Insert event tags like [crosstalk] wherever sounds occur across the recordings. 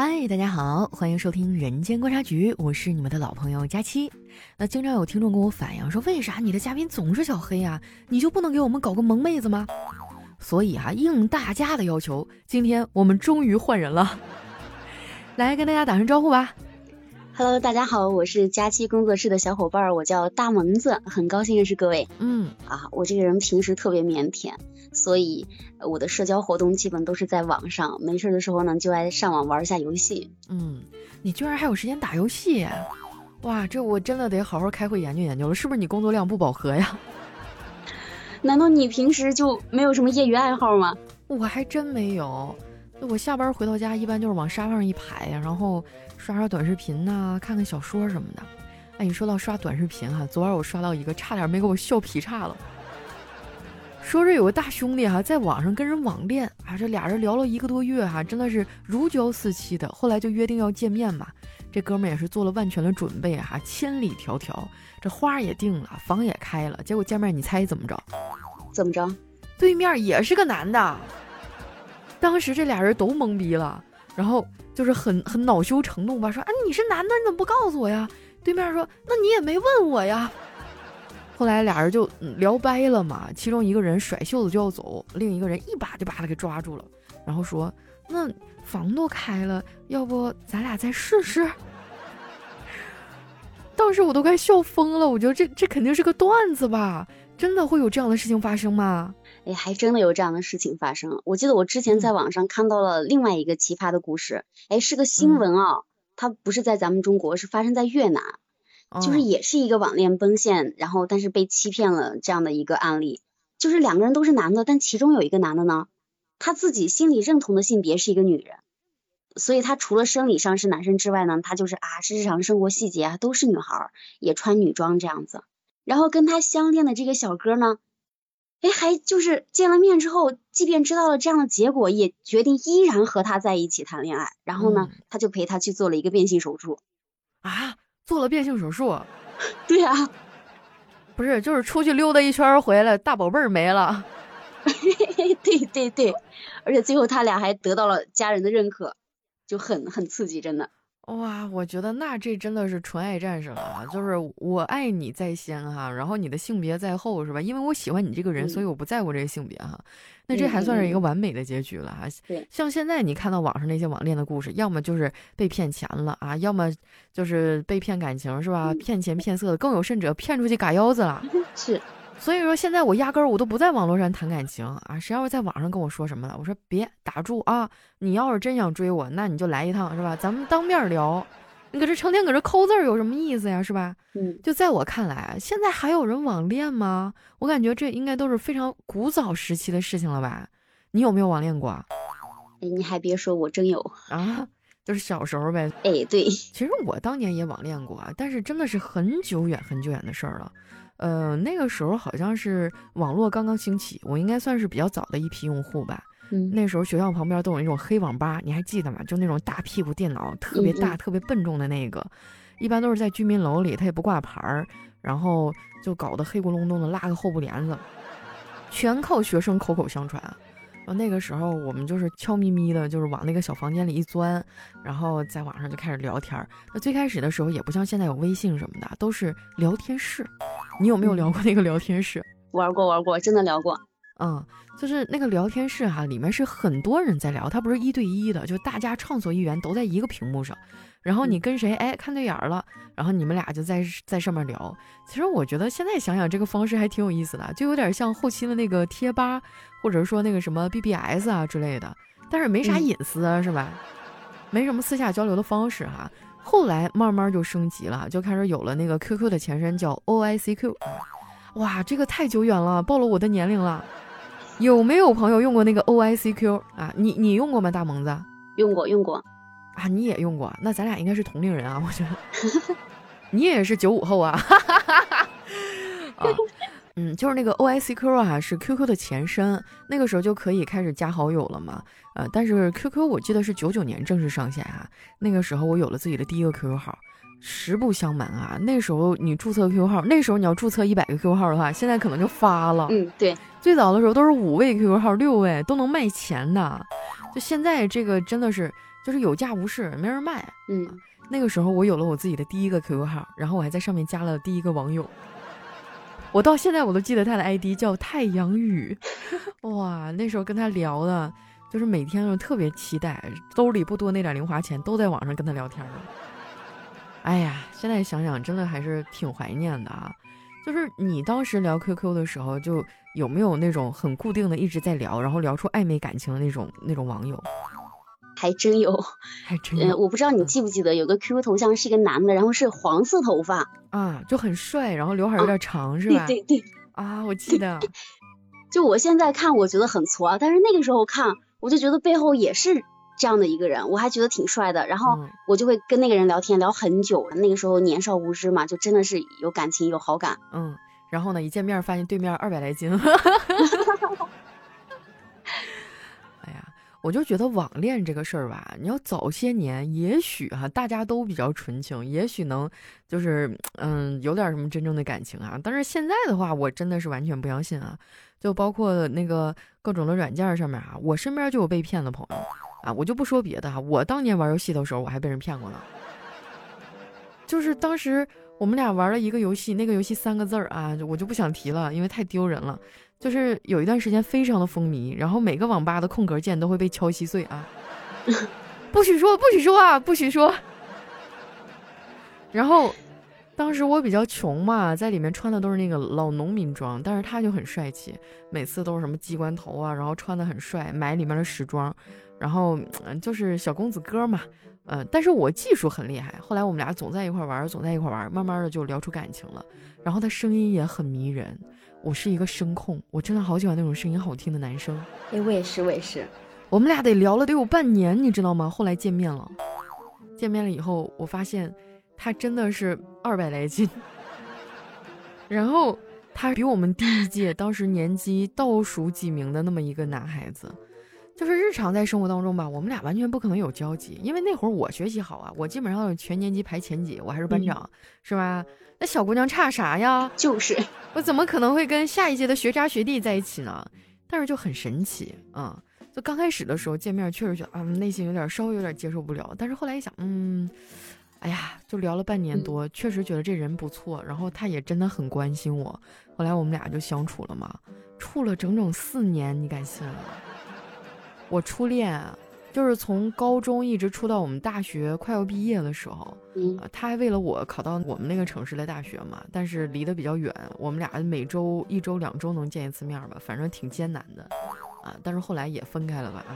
嗨，大家好，欢迎收听《人间观察局》，我是你们的老朋友佳期。那经常有听众跟我反映说，为啥你的嘉宾总是小黑啊？你就不能给我们搞个萌妹子吗？所以啊，应大家的要求，今天我们终于换人了，[laughs] 来跟大家打声招呼吧。Hello，大家好，我是佳期工作室的小伙伴，我叫大萌子，很高兴认识各位。嗯，啊，我这个人平时特别腼腆，所以我的社交活动基本都是在网上，没事的时候呢就爱上网玩一下游戏。嗯，你居然还有时间打游戏？哇，这我真的得好好开会研究研究了，是不是你工作量不饱和呀？难道你平时就没有什么业余爱好吗？我还真没有。我下班回到家，一般就是往沙发上一排呀，然后刷刷短视频呐，看看小说什么的。哎，你说到刷短视频哈，昨晚我刷到一个，差点没给我笑劈叉了。说是有个大兄弟哈，在网上跟人网恋啊，这俩人聊了一个多月哈，真的是如胶似漆的。后来就约定要见面嘛，这哥们也是做了万全的准备哈，千里迢迢，这花也定了，房也开了，结果见面你猜怎么着？怎么着？对面也是个男的。当时这俩人都懵逼了，然后就是很很恼羞成怒吧，说：“啊，你是男的，你怎么不告诉我呀？”对面说：“那你也没问我呀。”后来俩人就聊掰了嘛，其中一个人甩袖子就要走，另一个人一把就把他给抓住了，然后说：“那房都开了，要不咱俩再试试？”当时我都快笑疯了，我觉得这这肯定是个段子吧？真的会有这样的事情发生吗？哎，还真的有这样的事情发生。我记得我之前在网上看到了另外一个奇葩的故事，哎，是个新闻啊，它不是在咱们中国，是发生在越南，就是也是一个网恋奔现，然后但是被欺骗了这样的一个案例。就是两个人都是男的，但其中有一个男的呢，他自己心里认同的性别是一个女人，所以他除了生理上是男生之外呢，他就是啊，是日常生活细节啊都是女孩，也穿女装这样子。然后跟他相恋的这个小哥呢。哎，还就是见了面之后，即便知道了这样的结果，也决定依然和他在一起谈恋爱。然后呢，他就陪他去做了一个变性手术。啊，做了变性手术？[laughs] 对啊，不是，就是出去溜达一圈回来，大宝贝儿没了。[laughs] 对对对，而且最后他俩还得到了家人的认可，就很很刺激，真的。哇，我觉得那这真的是纯爱战士了啊，就是我爱你在先哈，然后你的性别在后是吧？因为我喜欢你这个人，所以我不在乎这个性别哈。那这还算是一个完美的结局了哈。像现在你看到网上那些网恋的故事，要么就是被骗钱了啊，要么就是被骗感情是吧？骗钱骗色的，更有甚者骗出去嘎腰子了。[laughs] 是。所以说现在我压根儿我都不在网络上谈感情啊！谁要是在网上跟我说什么了，我说别打住啊！你要是真想追我，那你就来一趟是吧？咱们当面聊，你搁这成天搁这抠字儿有什么意思呀？是吧？嗯，就在我看来，现在还有人网恋吗？我感觉这应该都是非常古早时期的事情了吧？你有没有网恋过？哎，你还别说，我真有啊！就是小时候呗。哎，对，其实我当年也网恋过，但是真的是很久远很久远的事儿了。呃，那个时候好像是网络刚刚兴起，我应该算是比较早的一批用户吧。嗯，那时候学校旁边都有那种黑网吧，你还记得吗？就那种大屁股电脑，特别大、特别笨重的那个，一般都是在居民楼里，它也不挂牌儿，然后就搞得黑咕隆咚的，拉个后布帘子，全靠学生口口相传。那个时候我们就是悄咪咪的，就是往那个小房间里一钻，然后在网上就开始聊天。那最开始的时候也不像现在有微信什么的，都是聊天室。你有没有聊过那个聊天室？玩过玩过，真的聊过。嗯，就是那个聊天室哈，里面是很多人在聊，它不是一对一的，就大家畅所欲言，都在一个屏幕上。然后你跟谁哎看对眼儿了，然后你们俩就在在上面聊。其实我觉得现在想想这个方式还挺有意思的，就有点像后期的那个贴吧，或者说那个什么 BBS 啊之类的，但是没啥隐私啊，是吧？没什么私下交流的方式哈。后来慢慢就升级了，就开始有了那个 QQ 的前身叫 OICQ。哇，这个太久远了，暴露我的年龄了。有没有朋友用过那个 OICQ 啊？你你用过吗，大萌子？用过用过。啊，你也用过，那咱俩应该是同龄人啊，我觉得，[laughs] [laughs] 你也是九五后啊，啊，嗯，就是那个 O I C Q 啊，是 Q Q 的前身，那个时候就可以开始加好友了嘛，呃，但是 Q Q 我记得是九九年正式上线啊，那个时候我有了自己的第一个 Q Q 号，实不相瞒啊，那时候你注册 Q Q 号，那时候你要注册一百个 Q Q 号的话，现在可能就发了，嗯，对，最早的时候都是五位 Q Q 号，六位都能卖钱的。就现在这个真的是就是有价无市，没人卖。嗯，那个时候我有了我自己的第一个 QQ 号，然后我还在上面加了第一个网友。我到现在我都记得他的 ID 叫太阳雨，[laughs] 哇，那时候跟他聊的，就是每天都特别期待，兜里不多那点零花钱都在网上跟他聊天了。哎呀，现在想想真的还是挺怀念的啊。就是你当时聊 QQ 的时候，就有没有那种很固定的一直在聊，然后聊出暧昧感情的那种那种网友？还真有，[laughs] 还真有。我不知道你记不记得，有个 QQ 头像是一个男的，然后是黄色头发啊，就很帅，然后刘海有点长，是吧？对对对。啊，我记得。就我现在看，我觉得很挫，但是那个时候看，我就觉得背后也是这样的一个人，我还觉得挺帅的。然后我就会跟那个人聊天，聊很久。那个时候年少无知嘛，就真的是有感情，有好感。嗯。然后呢，一见面发现对面二百来斤。[laughs] 我就觉得网恋这个事儿吧，你要早些年，也许哈大家都比较纯情，也许能就是嗯有点什么真正的感情啊。但是现在的话，我真的是完全不相信啊！就包括那个各种的软件上面啊，我身边就有被骗的朋友啊。我就不说别的哈，我当年玩游戏的时候，我还被人骗过呢。就是当时我们俩玩了一个游戏，那个游戏三个字儿啊，我就不想提了，因为太丢人了。就是有一段时间非常的风靡，然后每个网吧的空格键都会被敲稀碎啊！[laughs] 不许说，不许说啊，不许说。然后当时我比较穷嘛，在里面穿的都是那个老农民装，但是他就很帅气，每次都是什么机关头啊，然后穿的很帅，买里面的时装，然后嗯，就是小公子哥嘛，嗯，但是我技术很厉害。后来我们俩总在一块玩，总在一块玩，慢慢的就聊出感情了。然后他声音也很迷人。我是一个声控，我真的好喜欢那种声音好听的男生。哎，我也是，我也是。我们俩得聊了得有半年，你知道吗？后来见面了，见面了以后，我发现他真的是二百来斤。[laughs] 然后他比我们第一届，当时年级倒数几名的那么一个男孩子。就是日常在生活当中吧，我们俩完全不可能有交集，因为那会儿我学习好啊，我基本上全年级排前几，我还是班长，是吧？那小姑娘差啥呀？就是 [laughs] 我怎么可能会跟下一届的学渣学弟在一起呢？但是就很神奇啊！就刚开始的时候见面，确实觉得啊，内心有点稍微有点接受不了。但是后来一想，嗯，哎呀，就聊了半年多，确实觉得这人不错，然后他也真的很关心我。后来我们俩就相处了嘛，处了整整四年，你敢信吗？我初恋啊就是从高中一直处到我们大学快要毕业的时候，嗯，他还为了我考到我们那个城市的大学嘛，但是离得比较远，我们俩每周一周两周能见一次面吧，反正挺艰难的，啊，但是后来也分开了吧，啊，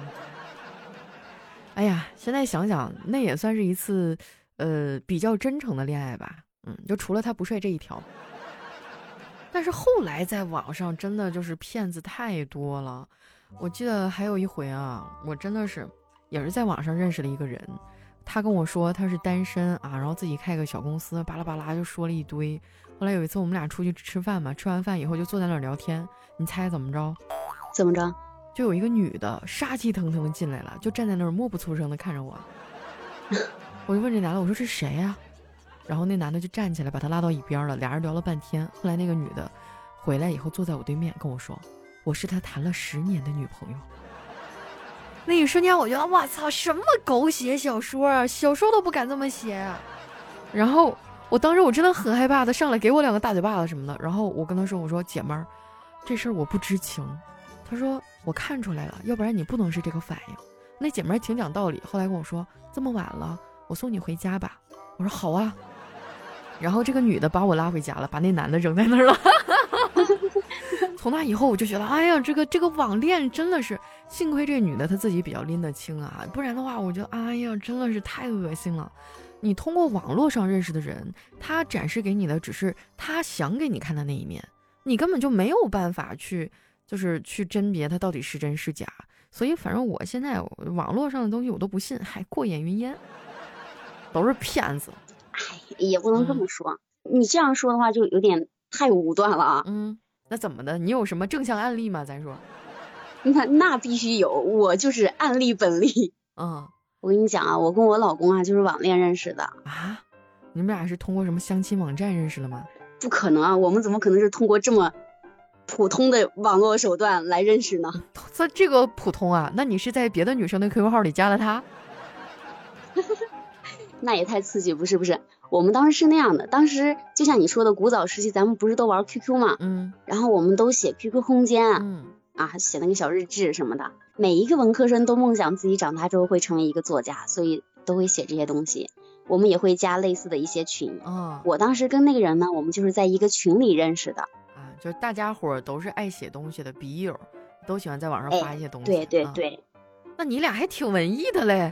哎呀，现在想想那也算是一次，呃，比较真诚的恋爱吧，嗯，就除了他不帅这一条，但是后来在网上真的就是骗子太多了。我记得还有一回啊，我真的是也是在网上认识了一个人，他跟我说他是单身啊，然后自己开个小公司，巴拉巴拉就说了一堆。后来有一次我们俩出去吃饭嘛，吃完饭以后就坐在那儿聊天，你猜怎么着？怎么着？就有一个女的杀气腾腾的进来了，就站在那儿默不作声的看着我。[laughs] 我就问这男的，我说是谁呀？然后那男的就站起来把他拉到一边了，俩人聊了半天。后来那个女的回来以后坐在我对面跟我说。我是他谈了十年的女朋友，那一瞬间我觉得，我操，什么狗血小说啊，小说都不敢这么写。然后我当时我真的很害怕，他上来给我两个大嘴巴子什么的。然后我跟他说，我说姐们儿，这事儿我不知情。他说我看出来了，要不然你不能是这个反应。那姐们儿挺讲道理，后来跟我说这么晚了，我送你回家吧。我说好啊。然后这个女的把我拉回家了，把那男的扔在那儿了。从那以后，我就觉得，哎呀，这个这个网恋真的是，幸亏这女的她自己比较拎得清啊，不然的话，我觉得，哎呀，真的是太恶心了。你通过网络上认识的人，他展示给你的只是他想给你看的那一面，你根本就没有办法去，就是去甄别他到底是真是假。所以，反正我现在网络上的东西我都不信，还过眼云烟，都是骗子。哎，也不能这么说，你这样说的话就有点太武断了啊。嗯。那怎么的？你有什么正向案例吗？咱说，那那必须有，我就是案例本例。嗯，我跟你讲啊，我跟我老公啊就是网恋认识的啊。你们俩是通过什么相亲网站认识的吗？不可能啊，我们怎么可能是通过这么普通的网络手段来认识呢？[laughs] 这这个普通啊？那你是在别的女生的 QQ 号里加了他？[laughs] 那也太刺激，不是不是？我们当时是那样的，当时就像你说的，古早时期咱们不是都玩 QQ 嘛，嗯，然后我们都写 QQ 空间，嗯，啊，写那个小日志什么的。每一个文科生都梦想自己长大之后会成为一个作家，所以都会写这些东西。我们也会加类似的一些群。哦，我当时跟那个人呢，我们就是在一个群里认识的。啊，就是大家伙都是爱写东西的笔友，都喜欢在网上发一些东西。对对对。那你俩还挺文艺的嘞。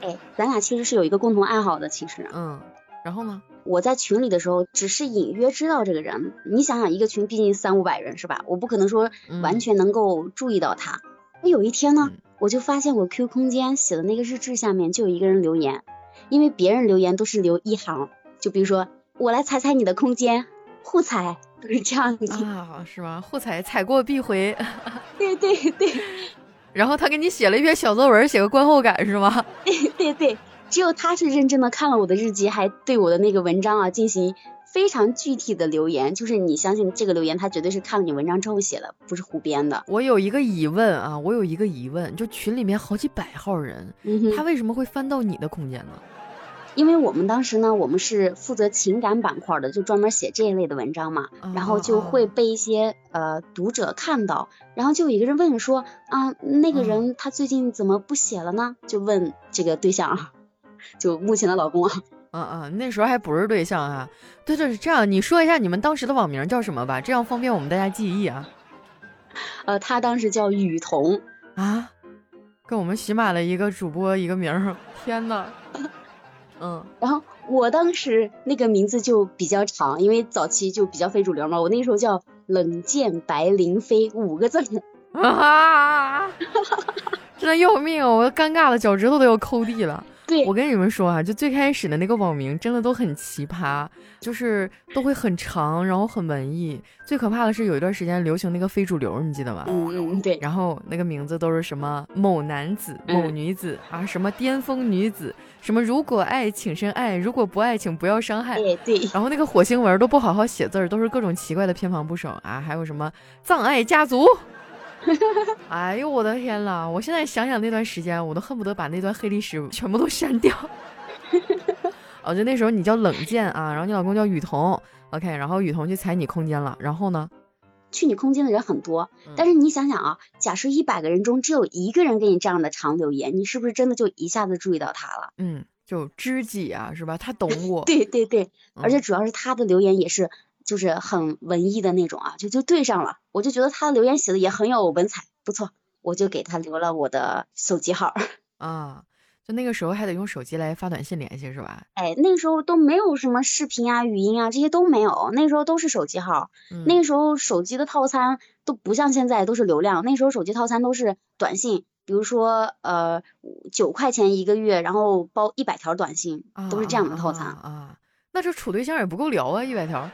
哎，咱俩其实是有一个共同爱好的，其实。嗯。然后呢？我在群里的时候，只是隐约知道这个人。你想想，一个群毕竟三五百人是吧？我不可能说完全能够注意到他。那有一天呢，我就发现我 Q 空间写的那个日志下面就有一个人留言，因为别人留言都是留一行，就比如说我来踩踩你的空间，互踩都是这样子啊，是吗？互踩踩过必回。对对对。然后他给你写了一篇小作文，写个观后感是吗？对对对。只有他是认真的看了我的日记，还对我的那个文章啊进行非常具体的留言。就是你相信这个留言，他绝对是看了你文章之后写的，不是胡编的。我有一个疑问啊，我有一个疑问，就群里面好几百号人，他为什么会翻到你的空间呢？因为我们当时呢，我们是负责情感板块的，就专门写这一类的文章嘛，然后就会被一些呃读者看到，然后就有一个人问说啊，那个人他最近怎么不写了呢？就问这个对象啊。[laughs] 就目前的老公啊，嗯嗯，那时候还不是对象啊。对对，是这样你说一下你们当时的网名叫什么吧，这样方便我们大家记忆啊。[laughs] 呃，他当时叫雨桐啊，跟我们喜马的一个主播一个名儿。天呐。[laughs] 嗯，然后我当时那个名字就比较长，因为早期就比较非主流嘛。我那时候叫冷剑白灵飞五个字。啊！真的要命，我尴尬的脚趾头都要抠地了。我跟你们说啊，就最开始的那个网名真的都很奇葩，就是都会很长，然后很文艺。最可怕的是有一段时间流行那个非主流，你记得吗？嗯嗯，对。然后那个名字都是什么某男子、某女子啊，什么巅峰女子，什么如果爱请深爱，如果不爱请不要伤害。对对。然后那个火星文都不好好写字儿，都是各种奇怪的偏旁部首啊，还有什么葬爱家族。[laughs] 哎呦我的天呐！我现在想想那段时间，我都恨不得把那段黑历史全部都删掉。[laughs] 哦，就那时候你叫冷剑啊，然后你老公叫雨桐，OK，然后雨桐去踩你空间了，然后呢？去你空间的人很多，但是你想想啊，假设一百个人中只有一个人给你这样的长留言，你是不是真的就一下子注意到他了？嗯，就知己啊，是吧？他懂我。[laughs] 对对对，而且主要是他的留言也是。就是很文艺的那种啊，就就对上了，我就觉得他的留言写的也很有文采，不错，我就给他留了我的手机号 [laughs] 啊。就那个时候还得用手机来发短信联系是吧？哎，那个时候都没有什么视频啊、语音啊这些都没有，那时候都是手机号。那个时候手机的套餐都不像现在都是流量，那时候手机套餐都是短信，比如说呃九块钱一个月，然后包一百条短信，都是这样的套餐啊。那这处对象也不够聊啊，一百条。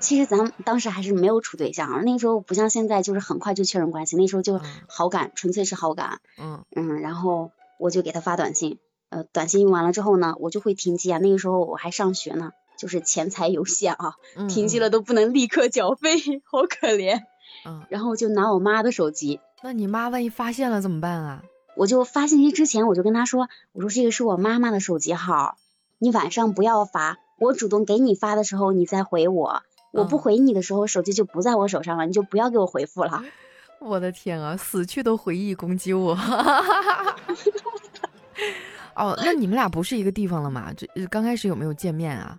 其实咱们当时还是没有处对象，那时候不像现在，就是很快就确认关系。那时候就好感，纯粹是好感。嗯嗯，然后我就给他发短信，呃，短信用完了之后呢，我就会停机啊。那个时候我还上学呢，就是钱财有限啊，停机了都不能立刻缴费，[laughs] 好可怜。嗯，然后就拿我妈的手机。那你妈万一发现了怎么办啊？我就发信息之前我就跟她说，我说这个是我妈妈的手机号，你晚上不要发，我主动给你发的时候你再回我。我不回你的时候，手机就不在我手上了，你就不要给我回复了。[laughs] 我的天啊，死去的回忆攻击我！哦，那你们俩不是一个地方了吗？这刚开始有没有见面啊？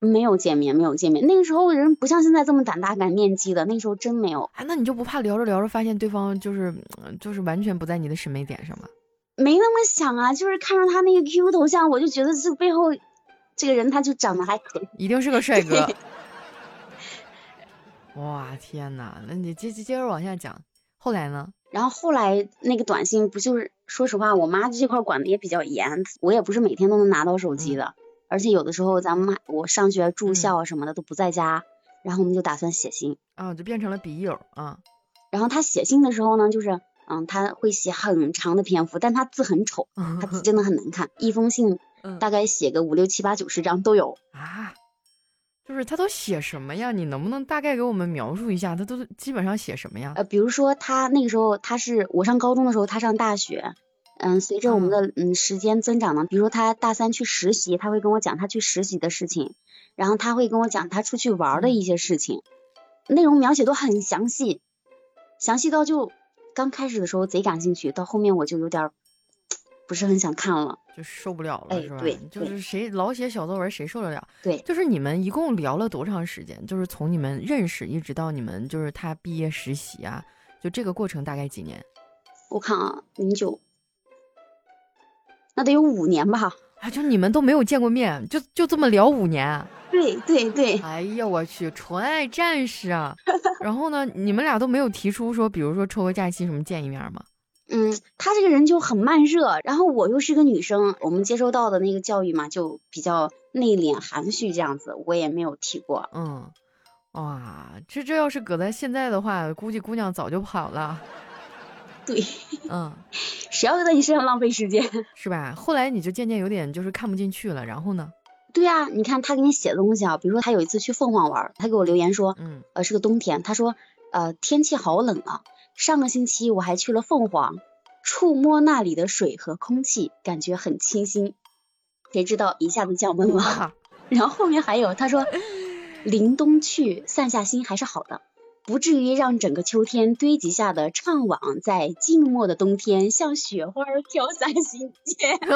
没有见面，没有见面。那个时候人不像现在这么胆大敢面基的，那时候真没有。哎，那你就不怕聊着聊着发现对方就是就是完全不在你的审美点上吗？没那么想啊，就是看着他那个 QQ 头像，我就觉得这背后这个人他就长得还可以，一定是个帅哥。哇天哪，那你接接接着往下讲，后来呢？然后后来那个短信不就是，说实话，我妈这块管的也比较严，我也不是每天都能拿到手机的，而且有的时候咱们我上学住校啊什么的都不在家，然后我们就打算写信啊，就变成了笔友啊。然后他写信的时候呢，就是嗯，他会写很长的篇幅，但他字很丑，[laughs] 他字真的很难看，一封信大概写个五六七八九十张都有啊。就是他都写什么呀？你能不能大概给我们描述一下？他都基本上写什么呀？呃，比如说他那个时候他是我上高中的时候，他上大学。嗯，随着我们的嗯时间增长呢，比如说他大三去实习，他会跟我讲他去实习的事情，然后他会跟我讲他出去玩的一些事情，内容描写都很详细，详细到就刚开始的时候贼感兴趣，到后面我就有点不是很想看了，就受不了了，是吧？对，就是谁老写小作文，谁受得了？对，就是你们一共聊了多长时间？就是从你们认识一直到你们就是他毕业实习啊，就这个过程大概几年？我看啊，零九。那得有五年吧？啊，就你们都没有见过面，就就这么聊五年？对对对。哎呀，我去，纯爱战士啊！[laughs] 然后呢，你们俩都没有提出说，比如说抽个假期什么见一面吗？嗯，他这个人就很慢热，然后我又是个女生，我们接收到的那个教育嘛，就比较内敛含蓄这样子，我也没有提过。嗯，哇，这这要是搁在现在的话，估计姑娘早就跑了。[laughs] 对，嗯，[laughs] 谁要在你身上浪费时间，[laughs] 是吧？后来你就渐渐有点就是看不进去了，然后呢？对啊，你看他给你写的东西啊，比如说他有一次去凤凰玩，他给我留言说，嗯，呃，是个冬天，他说，呃，天气好冷啊，上个星期我还去了凤凰，触摸那里的水和空气，感觉很清新，谁知道一下子降温了。[laughs] 然后后面还有他说，临冬去散下心还是好的。不至于让整个秋天堆积下的怅惘，在静默的冬天像雪花飘散心间。[laughs]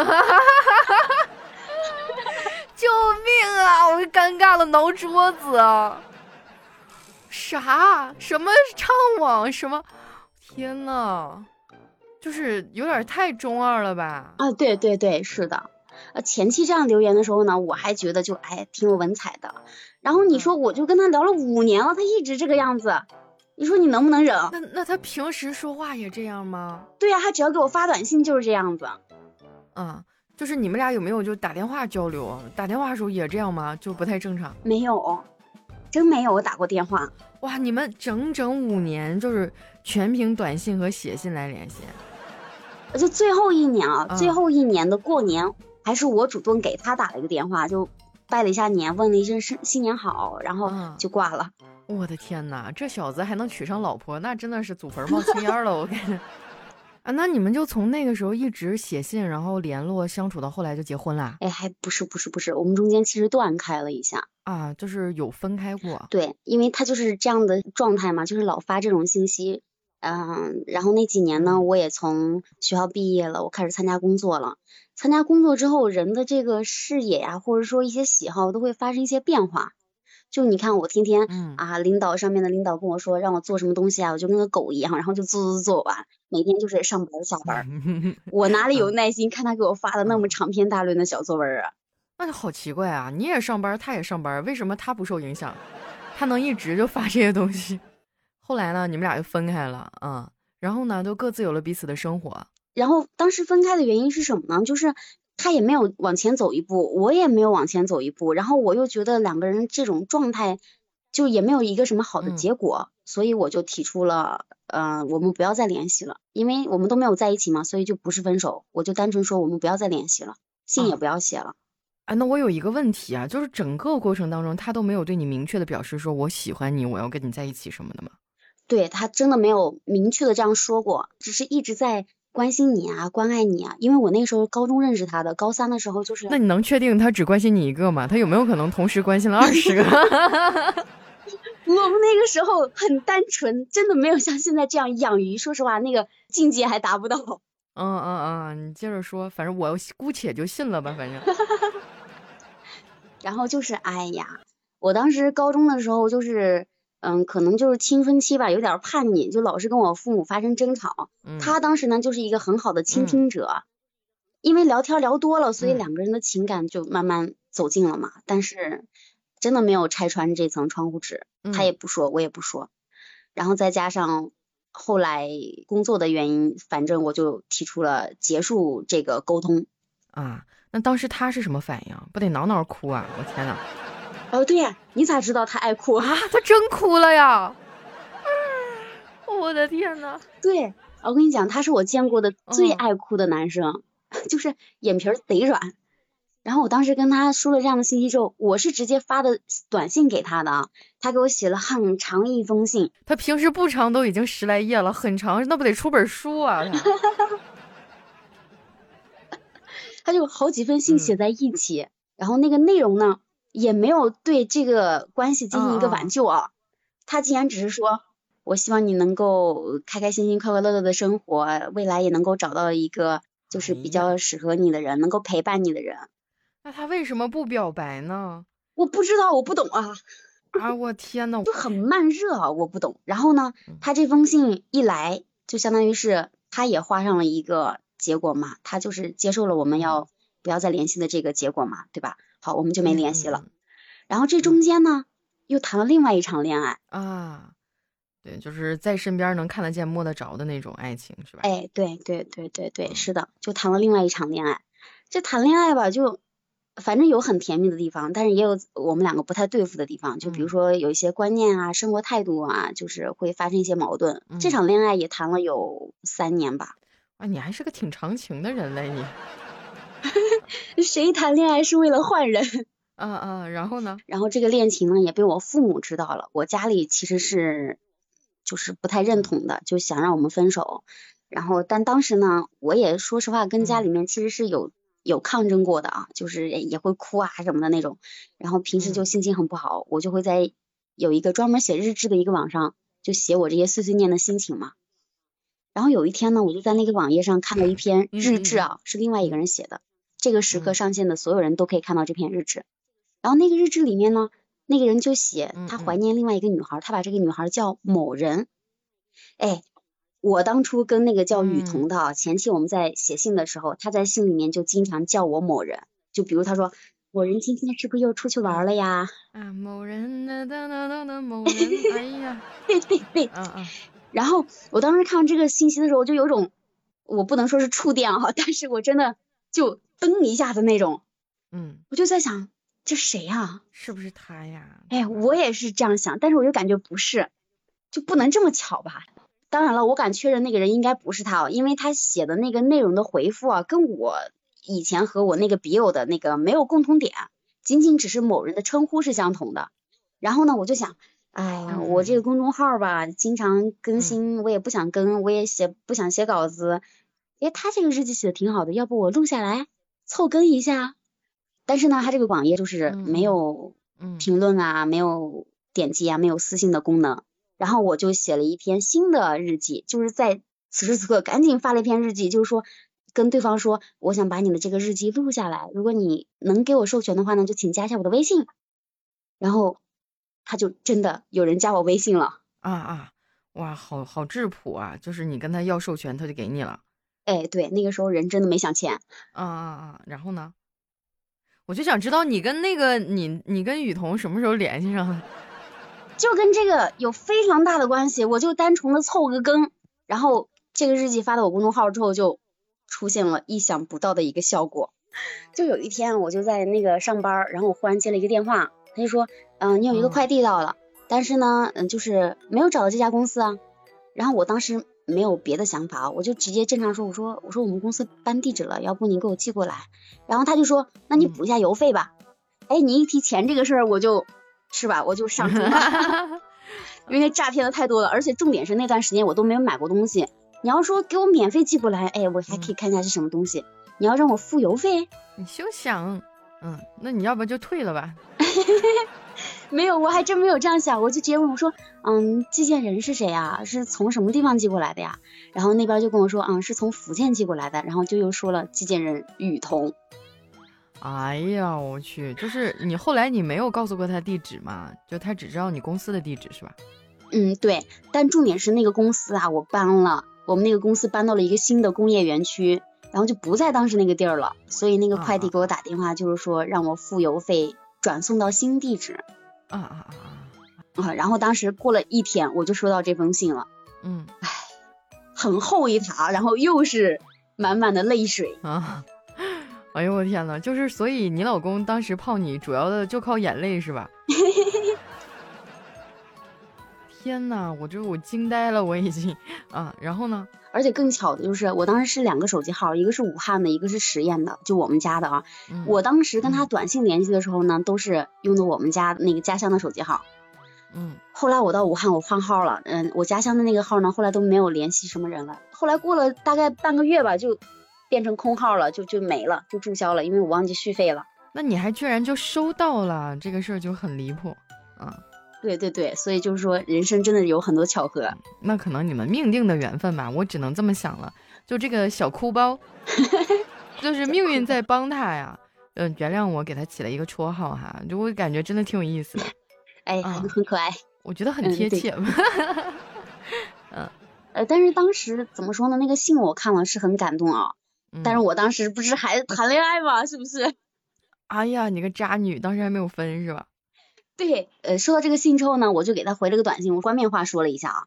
救命啊！我尴尬的挠桌子。啥？什么怅惘？什么？天呐，就是有点太中二了吧？啊，对对对，是的。呃，前期这样留言的时候呢，我还觉得就哎挺有文采的。然后你说我就跟他聊了五年了，他一直这个样子，你说你能不能忍？那那他平时说话也这样吗？对呀，他只要给我发短信就是这样子。嗯，就是你们俩有没有就打电话交流？打电话的时候也这样吗？就不太正常？没有，真没有，我打过电话。哇，你们整整五年就是全凭短信和写信来联系？就最后一年啊，最后一年的过年。还是我主动给他打了一个电话，就拜了一下年，问了一声新新年好，然后就挂了。我的天哪，这小子还能娶上老婆，那真的是祖坟冒青烟了。我感觉啊，那你们就从那个时候一直写信，然后联络相处到后来就结婚啦？哎，还不是不是不是，我们中间其实断开了一下啊，就是有分开过。对，因为他就是这样的状态嘛，就是老发这种信息。嗯，然后那几年呢，我也从学校毕业了，我开始参加工作了。参加工作之后，人的这个视野呀，或者说一些喜好，都会发生一些变化。就你看，我天天啊，领导上面的领导跟我说让我做什么东西啊，我就跟个狗一样，然后就做做做完，每天就是上班下班。[laughs] 我哪里有耐心看他给我发的那么长篇大论的小作文啊？那就好奇怪啊！你也上班，他也上班，为什么他不受影响？他能一直就发这些东西？后来呢，你们俩就分开了，嗯，然后呢，都各自有了彼此的生活。然后当时分开的原因是什么呢？就是他也没有往前走一步，我也没有往前走一步，然后我又觉得两个人这种状态就也没有一个什么好的结果，所以我就提出了，嗯，我们不要再联系了，因为我们都没有在一起嘛，所以就不是分手，我就单纯说我们不要再联系了，信也不要写了。啊，那我有一个问题啊，就是整个过程当中他都没有对你明确的表示说我喜欢你，我要跟你在一起什么的吗？对他真的没有明确的这样说过，只是一直在关心你啊，关爱你啊。因为我那时候高中认识他的，高三的时候就是。那你能确定他只关心你一个吗？他有没有可能同时关心了二十个？[laughs] [laughs] 我们那个时候很单纯，真的没有像现在这样养鱼。说实话，那个境界还达不到。嗯嗯嗯，你接着说，反正我姑且就信了吧，反正。[laughs] 然后就是，哎呀，我当时高中的时候就是。嗯，可能就是青春期吧，有点叛逆，就老是跟我父母发生争吵。他当时呢，就是一个很好的倾听者，因为聊天聊多了，所以两个人的情感就慢慢走近了嘛。但是真的没有拆穿这层窗户纸，他也不说，我也不说。然后再加上后来工作的原因，反正我就提出了结束这个沟通。啊，那当时他是什么反应？不得挠挠哭啊！我天呐。哦，对呀，你咋知道他爱哭啊？他真哭了呀！[laughs] 我的天呐。对，我跟你讲，他是我见过的最爱哭的男生，[laughs] 就是眼皮贼软，然后我当时跟他说了这样的信息之后，我是直接发的短信给他的，他给我写了很长一封信。他平时不长，都已经十来页了，很长，那不得出本书啊？[laughs] 他就好几封信写在一起，然后那个内容呢，也没有对这个关系进行一个挽救啊。他竟然只是说，我希望你能够开开心心、快快乐乐的生活，未来也能够找到一个就是比较适合你的人，能够陪伴你的人。那他为什么不表白呢？我不知道，我不懂啊！啊，我天呐，就很慢热啊，我不懂。然后呢，他这封信一来，就相当于是他也画上了一个结果嘛，他就是接受了我们要不要再联系的这个结果嘛，对吧？好，我们就没联系了。然后这中间呢，又谈了另外一场恋爱啊，对，就是在身边能看得见摸得着的那种爱情，是吧？哎，对对对对对，是的，就谈了另外一场恋爱。这谈恋爱吧，就。反正有很甜蜜的地方，但是也有我们两个不太对付的地方，就比如说有一些观念啊、生活态度啊，就是会发生一些矛盾。这场恋爱也谈了有三年吧。啊，你还是个挺长情的人嘞，你。[laughs] 谁谈恋爱是为了换人？啊 [laughs] 啊，然后呢？然后这个恋情呢也被我父母知道了，我家里其实是就是不太认同的，就想让我们分手。然后但当时呢，我也说实话跟家里面其实是有。有抗争过的啊，就是也会哭啊什么的那种，然后平时就心情很不好，我就会在有一个专门写日志的一个网上，就写我这些碎碎念的心情嘛。然后有一天呢，我就在那个网页上看到一篇日志啊，是另外一个人写的，这个时刻上线的所有人都可以看到这篇日志。然后那个日志里面呢，那个人就写他怀念另外一个女孩，他把这个女孩叫某人，哎。我当初跟那个叫雨桐的前期我们在写信的时候，他在信里面就经常叫我某人，就比如他说某人今天是不是又出去玩了呀？[laughs] 啊，某人的的的的某人，哎呀，[laughs] 对对对，嗯嗯。[laughs] 然后我当时看到这个信息的时候，我就有种我不能说是触电哈，但是我真的就噔一下的那种，嗯，我就在想这谁呀？是不是他呀？哎，我也是这样想，但是我就感觉不是，就不能这么巧吧？当然了，我敢确认那个人应该不是他哦，因为他写的那个内容的回复啊，跟我以前和我那个笔友的那个没有共同点，仅仅只是某人的称呼是相同的。然后呢，我就想，哎呀，我这个公众号吧，经常更新，我也不想更，我也写不想写稿子。哎，他这个日记写的挺好的，要不我录下来凑更一下？但是呢，他这个网页就是没有评论啊，没有点击啊，没有私信的功能。然后我就写了一篇新的日记，就是在此时此刻赶紧发了一篇日记，就是说跟对方说，我想把你的这个日记录下来，如果你能给我授权的话呢，就请加一下我的微信。然后他就真的有人加我微信了啊啊，哇，好好质朴啊，就是你跟他要授权，他就给你了。哎，对，那个时候人真的没想钱。啊啊啊！然后呢，我就想知道你跟那个你你跟雨桐什么时候联系上？就跟这个有非常大的关系，我就单纯的凑个更，然后这个日记发到我公众号之后，就出现了意想不到的一个效果。就有一天，我就在那个上班，然后我忽然接了一个电话，他就说，嗯，你有一个快递到了，但是呢，嗯，就是没有找到这家公司啊。然后我当时没有别的想法，我就直接正常说，我说，我说我们公司搬地址了，要不您给我寄过来。然后他就说，那你补一下邮费吧。哎，你一提钱这个事儿，我就。是吧？我就 [laughs] 上车，因为诈骗的太多了，而且重点是那段时间我都没有买过东西。你要说给我免费寄过来，哎，我还可以看一下是什么东西。你要让我付邮费，你休想。嗯，那你要不就退了吧？[laughs] 没有，我还真没有这样想，我就直接问我说，嗯，寄件人是谁呀？是从什么地方寄过来的呀？然后那边就跟我说，嗯，是从福建寄过来的。然后就又说了寄件人雨桐。哎呀，我去，就是你后来你没有告诉过他地址吗？就他只知道你公司的地址是吧？嗯，对。但重点是那个公司啊，我搬了，我们那个公司搬到了一个新的工业园区，然后就不在当时那个地儿了。所以那个快递给我打电话，就是说让我付邮费转送到新地址。啊啊啊啊！然后当时过了一天，我就收到这封信了。嗯，唉，很厚一沓，然后又是满满的泪水啊。哎呦我天呐，就是所以你老公当时泡你主要的就靠眼泪是吧？[laughs] 天呐，我这我惊呆了，我已经啊，然后呢？而且更巧的就是，我当时是两个手机号，一个是武汉的，一个是十堰的，就我们家的啊。我当时跟他短信联系的时候呢，都是用的我们家那个家乡的手机号。嗯。后来我到武汉，我换号了，嗯，我家乡的那个号呢，后来都没有联系什么人了。后来过了大概半个月吧，就变成空号了，就就没了，就注销了，因为我忘记续费了。那你还居然就收到了，这个事儿就很离谱啊。对对对，所以就是说，人生真的有很多巧合。那可能你们命定的缘分吧，我只能这么想了。就这个小哭包，[laughs] 就是命运在帮他呀。嗯，原谅我给他起了一个绰号哈，就我感觉真的挺有意思的。[laughs] 哎，很很可爱，我觉得很贴切。[laughs] 嗯，呃，但是当时怎么说呢？那个信我看了是很感动啊。但是我当时不是还谈恋爱吗？是不是？[laughs] 哎呀，你个渣女，当时还没有分是吧？对，呃，收到这个信之后呢，我就给他回了个短信，我官面话说了一下啊，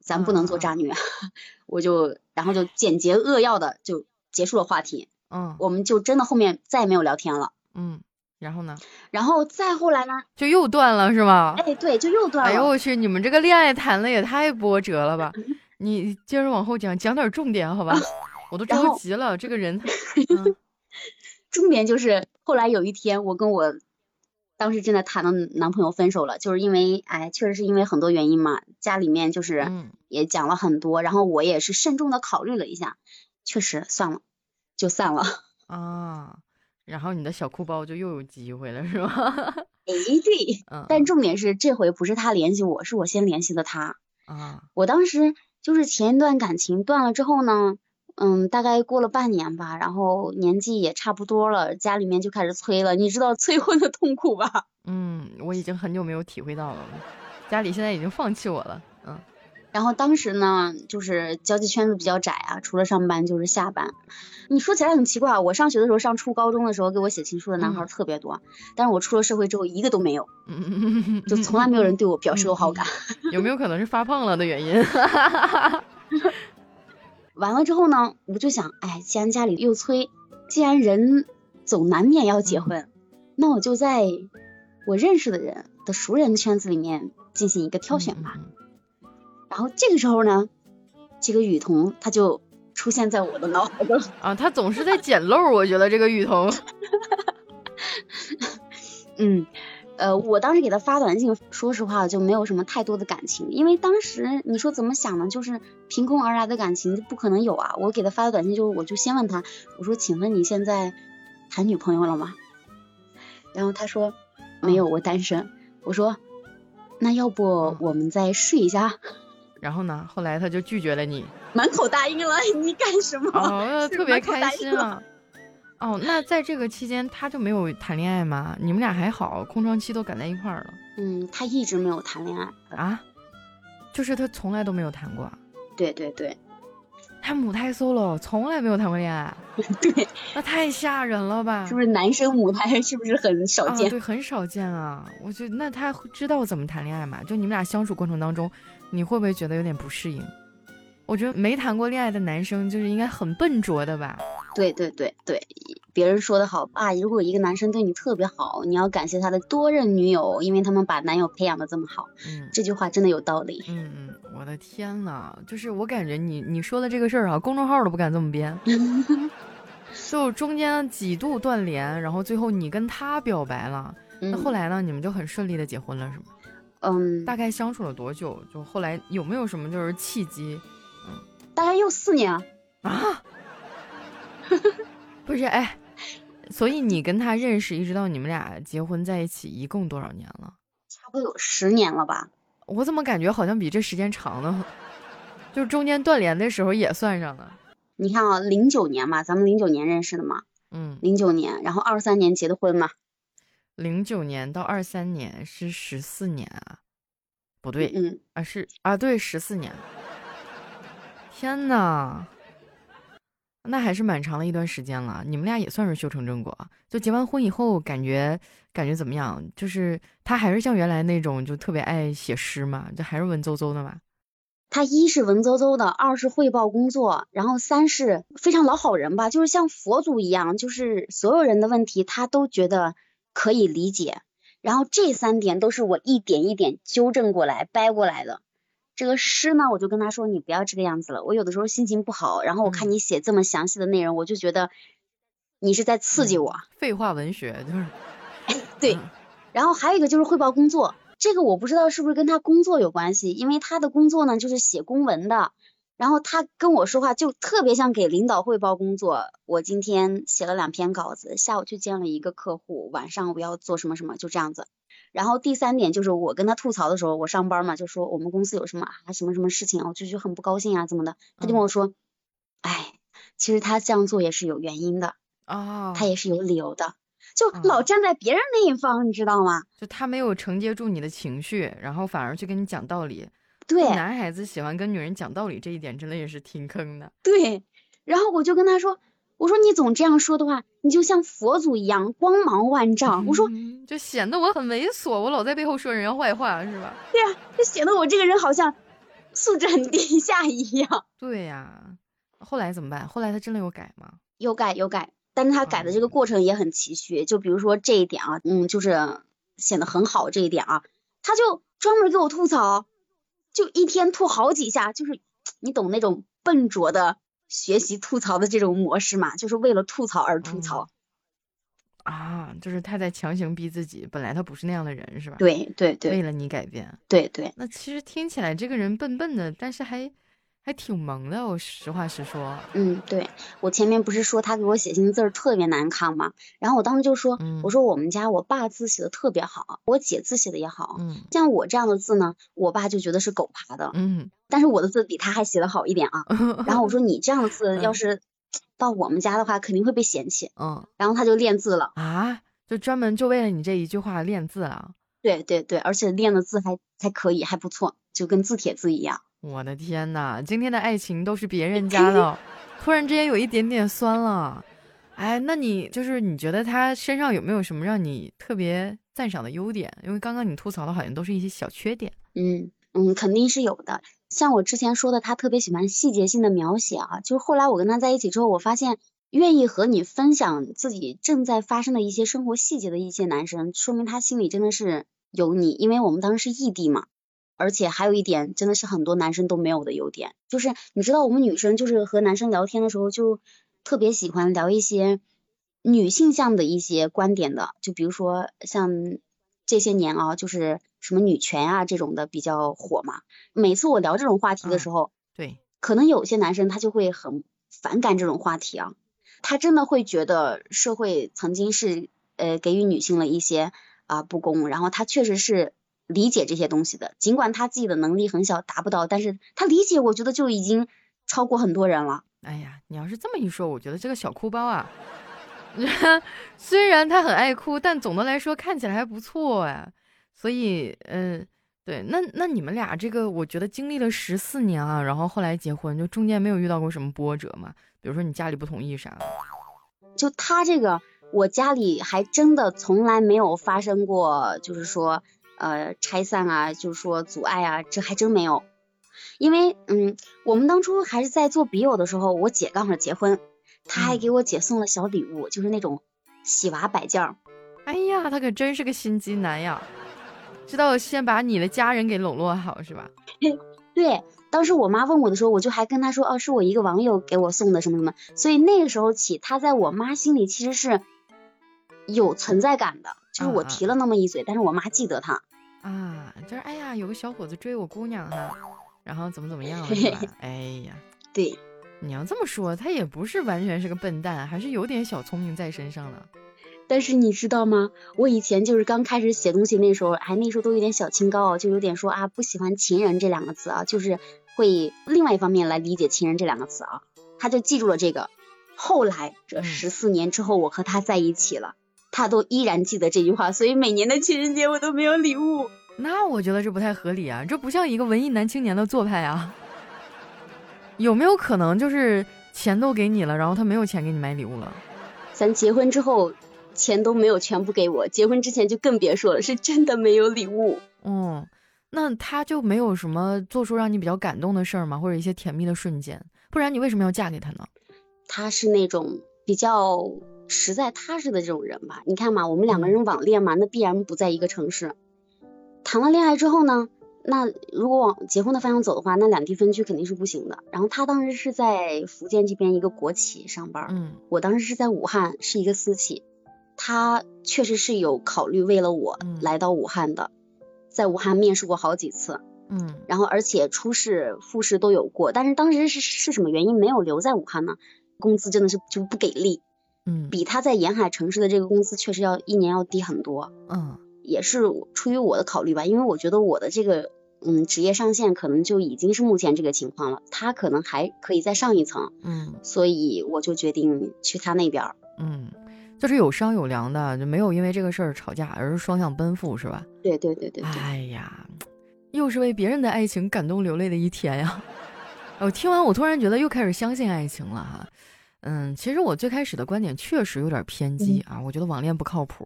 咱不能做渣女，[laughs] 我就然后就简洁扼要的就结束了话题，嗯，我们就真的后面再也没有聊天了，嗯，然后呢？然后再后来呢？就又断了是吗？哎，对，就又断了。哎呦我去，你们这个恋爱谈的也太波折了吧？[laughs] 你接着往后讲，讲点重点好吧？我都着急了，这个人。[laughs] [laughs] 重点就是后来有一天，我跟我。当时正在谈的男朋友分手了，就是因为，哎，确实是因为很多原因嘛，家里面就是也讲了很多，然后我也是慎重的考虑了一下，确实算了，就散了。[laughs] 啊，然后你的小哭包就又有机会了，是吗？哎，对，但重点是这回不是他联系我，是我先联系的他。啊，我当时就是前一段感情断了之后呢。嗯，大概过了半年吧，然后年纪也差不多了，家里面就开始催了。你知道催婚的痛苦吧？[laughs] 嗯，我已经很久没有体会到了，家里现在已经放弃我了。嗯，然后当时呢，就是交际圈子比较窄啊，除了上班就是下班。你说起来很奇怪，我上学的时候，上初高中的时候给我写情书的男孩特别多，但是我出了社会之后一个都没有，就从来没有人对我表示过好感。有没有可能是发胖了的原因？完了之后呢，我就想，哎，既然家里又催，既然人总难免要结婚，那我就在我认识的人的熟人圈子里面进行一个挑选吧。然后这个时候呢，这个雨桐他就出现在我的脑海中啊，他总是在捡漏，我觉得这个雨桐，[laughs] 嗯。呃，我当时给他发短信，说实话就没有什么太多的感情，因为当时你说怎么想呢？就是凭空而来的感情就不可能有啊。我给他发的短信就是，我就先问他，我说，请问你现在谈女朋友了吗？然后他说没有，我单身。我说那要不我们再试一下？[laughs] 然后呢？后来他就拒绝了你，满口答应了。[laughs] 你干什么？哦，特别开心啊。哦，那在这个期间他就没有谈恋爱吗？你们俩还好，空窗期都赶在一块儿了。嗯，他一直没有谈恋爱啊，就是他从来都没有谈过。对对对，他母胎 solo，从来没有谈过恋爱。[laughs] 对，那太吓人了吧？是不是男生母胎是不是很少见？对，很少见啊。我觉得那他知道怎么谈恋爱吗？就你们俩相处过程当中，你会不会觉得有点不适应？我觉得没谈过恋爱的男生就是应该很笨拙的吧？对对对对，别人说的好啊，如果一个男生对你特别好，你要感谢他的多任女友，因为他们把男友培养的这么好。嗯，这句话真的有道理。嗯嗯，我的天呐，就是我感觉你你说的这个事儿啊，公众号都不敢这么编。[laughs] 就中间几度断联，然后最后你跟他表白了，那后来呢？你们就很顺利的结婚了，是吗？嗯。大概相处了多久？就后来有没有什么就是契机？嗯，大概又四年啊。[laughs] 不是哎，所以你跟他认识，一直到你们俩结婚在一起，一共多少年了？差不多有十年了吧？我怎么感觉好像比这时间长呢？就中间断联的时候也算上了。你看啊，零九年嘛，咱们零九年认识的嘛，嗯，零九年，然后二三年结的婚嘛。零九年到二三年是十四年啊？不对，嗯啊是啊，对，十四年。天呐！那还是蛮长的一段时间了，你们俩也算是修成正果。就结完婚以后，感觉感觉怎么样？就是他还是像原来那种，就特别爱写诗嘛，就还是文绉绉的嘛。他一是文绉绉的，二是汇报工作，然后三是非常老好人吧，就是像佛祖一样，就是所有人的问题他都觉得可以理解。然后这三点都是我一点一点纠正过来、掰过来的。这个诗呢，我就跟他说你不要这个样子了。我有的时候心情不好，然后我看你写这么详细的内容，我就觉得你是在刺激我。废话文学就是。对，然后还有一个就是汇报工作，这个我不知道是不是跟他工作有关系，因为他的工作呢就是写公文的。然后他跟我说话就特别像给领导汇报工作。我今天写了两篇稿子，下午去见了一个客户，晚上我要做什么什么，就这样子。然后第三点就是我跟他吐槽的时候，我上班嘛，就说我们公司有什么啊什么什么事情，我就就很不高兴啊怎么的。他就跟我说，哎，其实他这样做也是有原因的哦，他也是有理由的，就老站在别人那一方，你知道吗？就他没有承接住你的情绪，然后反而去跟你讲道理。对，男孩子喜欢跟女人讲道理这一点，真的也是挺坑的。对，然后我就跟他说，我说你总这样说的话，你就像佛祖一样光芒万丈。我说，就显得我很猥琐，我老在背后说人家坏话，是吧？对呀，就显得我这个人好像素质很低下一样。对呀，后来怎么办？后来他真的有改吗？有改有改，但是他改的这个过程也很崎岖。就比如说这一点啊，嗯，就是显得很好这一点啊，他就专门给我吐槽。就一天吐好几下，就是你懂那种笨拙的学习吐槽的这种模式嘛？就是为了吐槽而吐槽啊，就是他在强行逼自己，本来他不是那样的人，是吧？对对对，为了你改变，对对。那其实听起来这个人笨笨的，但是还。还挺萌的，我实话实说。嗯，对我前面不是说他给我写信字儿特别难看吗？然后我当时就说，我说我们家我爸字写的特别好，我姐字写的也好。嗯，像我这样的字呢，我爸就觉得是狗爬的。嗯，但是我的字比他还写的好一点啊。[laughs] 然后我说你这样的字要是到我们家的话，肯定会被嫌弃。嗯，然后他就练字了啊，就专门就为了你这一句话练字了。对对对，而且练的字还还可以，还不错，就跟字帖字一样。我的天呐，今天的爱情都是别人家的，[laughs] 突然之间有一点点酸了。哎，那你就是你觉得他身上有没有什么让你特别赞赏的优点？因为刚刚你吐槽的好像都是一些小缺点。嗯嗯，肯定是有的。像我之前说的，他特别喜欢细节性的描写啊。就是后来我跟他在一起之后，我发现愿意和你分享自己正在发生的一些生活细节的一些男生，说明他心里真的是有你。因为我们当时是异地嘛。而且还有一点，真的是很多男生都没有的优点，就是你知道，我们女生就是和男生聊天的时候，就特别喜欢聊一些女性向的一些观点的，就比如说像这些年啊，就是什么女权啊这种的比较火嘛。每次我聊这种话题的时候，对，可能有些男生他就会很反感这种话题啊，他真的会觉得社会曾经是呃给予女性了一些啊不公，然后他确实是。理解这些东西的，尽管他自己的能力很小，达不到，但是他理解，我觉得就已经超过很多人了。哎呀，你要是这么一说，我觉得这个小哭包啊，[laughs] 虽然他很爱哭，但总的来说看起来还不错哎。所以，嗯，对，那那你们俩这个，我觉得经历了十四年啊，然后后来结婚，就中间没有遇到过什么波折嘛？比如说你家里不同意啥？就他这个，我家里还真的从来没有发生过，就是说。呃，拆散啊，就是说阻碍啊，这还真没有。因为，嗯，我们当初还是在做笔友的时候，我姐刚好结婚，她还给我姐送了小礼物，就是那种洗娃摆件儿。哎呀，他可真是个心机男呀，知道先把你的家人给笼络好是吧？[laughs] 对，当时我妈问我的时候，我就还跟她说，哦，是我一个网友给我送的，什么什么。所以那个时候起，他在我妈心里其实是有存在感的，就是我提了那么一嘴，但是我妈记得他。啊，就是哎呀，有个小伙子追我姑娘哈，然后怎么怎么样了是吧？[laughs] 哎呀，对，你要这么说，他也不是完全是个笨蛋，还是有点小聪明在身上的。但是你知道吗？我以前就是刚开始写东西那时候，还，那时候都有点小清高，就有点说啊不喜欢情人这两个字啊，就是会另外一方面来理解情人这两个字啊。他就记住了这个。后来这十四年之后，我和他在一起了。他都依然记得这句话，所以每年的情人节我都没有礼物。那我觉得这不太合理啊，这不像一个文艺男青年的做派啊。有没有可能就是钱都给你了，然后他没有钱给你买礼物了？咱结婚之后钱都没有全部给我，结婚之前就更别说了，是真的没有礼物。嗯，那他就没有什么做出让你比较感动的事儿吗？或者一些甜蜜的瞬间？不然你为什么要嫁给他呢？他是那种比较。实在踏实的这种人吧，你看嘛，我们两个人网恋嘛，那必然不在一个城市。谈了恋爱之后呢，那如果往结婚的方向走的话，那两地分居肯定是不行的。然后他当时是在福建这边一个国企上班，嗯，我当时是在武汉，是一个私企。他确实是有考虑为了我来到武汉的，在武汉面试过好几次，嗯，然后而且初试、复试都有过，但是当时是是什么原因没有留在武汉呢？工资真的是就不给力，嗯，比他在沿海城市的这个工资确实要一年要低很多，嗯，也是出于我的考虑吧，因为我觉得我的这个。嗯，职业上限可能就已经是目前这个情况了，他可能还可以再上一层，嗯，所以我就决定去他那边，嗯，就是有商有量的，就没有因为这个事儿吵架，而是双向奔赴，是吧？对对对对。哎呀，又是为别人的爱情感动流泪的一天呀！[laughs] 我听完，我突然觉得又开始相信爱情了哈。嗯，其实我最开始的观点确实有点偏激啊，我觉得网恋不靠谱，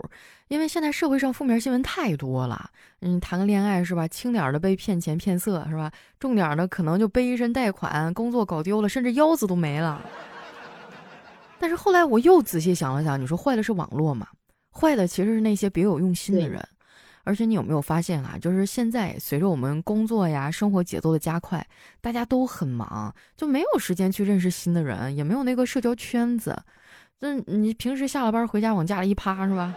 因为现在社会上负面新闻太多了。嗯，谈个恋爱是吧，轻点的被骗钱骗色是吧，重点的可能就背一身贷款，工作搞丢了，甚至腰子都没了。但是后来我又仔细想了想，你说坏的是网络吗？坏的其实是那些别有用心的人。而且你有没有发现啊？就是现在随着我们工作呀、生活节奏的加快，大家都很忙，就没有时间去认识新的人，也没有那个社交圈子。那你平时下了班回家往家里一趴是吧？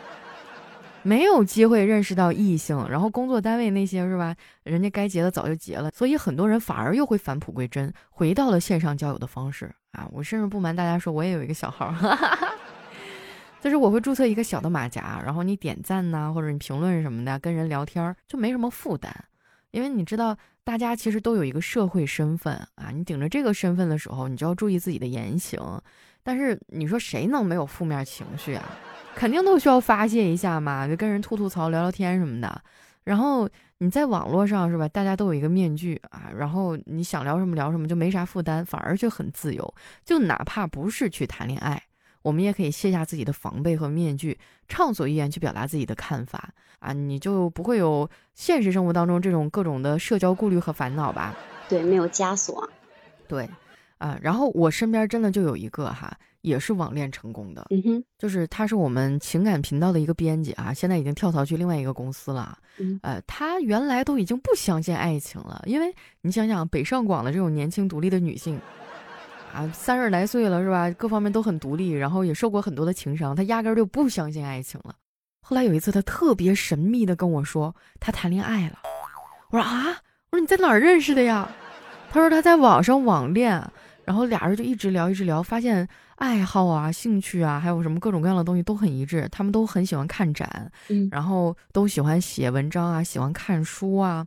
没有机会认识到异性，然后工作单位那些是吧？人家该结的早就结了，所以很多人反而又会返璞归真，回到了线上交友的方式啊！我甚至不瞒大家说，我也有一个小号。[laughs] 就是我会注册一个小的马甲，然后你点赞呐，或者你评论什么的，跟人聊天就没什么负担，因为你知道大家其实都有一个社会身份啊，你顶着这个身份的时候，你就要注意自己的言行。但是你说谁能没有负面情绪啊？肯定都需要发泄一下嘛，就跟人吐吐槽、聊聊天什么的。然后你在网络上是吧？大家都有一个面具啊，然后你想聊什么聊什么，就没啥负担，反而就很自由。就哪怕不是去谈恋爱。我们也可以卸下自己的防备和面具，畅所欲言去表达自己的看法啊！你就不会有现实生活当中这种各种的社交顾虑和烦恼吧？对，没有枷锁。对，啊，然后我身边真的就有一个哈，也是网恋成功的，嗯哼，就是他是我们情感频道的一个编辑啊，现在已经跳槽去另外一个公司了。嗯，呃，他原来都已经不相信爱情了，因为你想想北上广的这种年轻独立的女性。啊，三十来岁了是吧？各方面都很独立，然后也受过很多的情伤，他压根儿就不相信爱情了。后来有一次，他特别神秘的跟我说，他谈恋爱了。我说啊，我说你在哪儿认识的呀？他说他在网上网恋，然后俩人就一直聊，一直聊，发现爱好啊、兴趣啊，还有什么各种各样的东西都很一致。他们都很喜欢看展，嗯，然后都喜欢写文章啊，喜欢看书啊，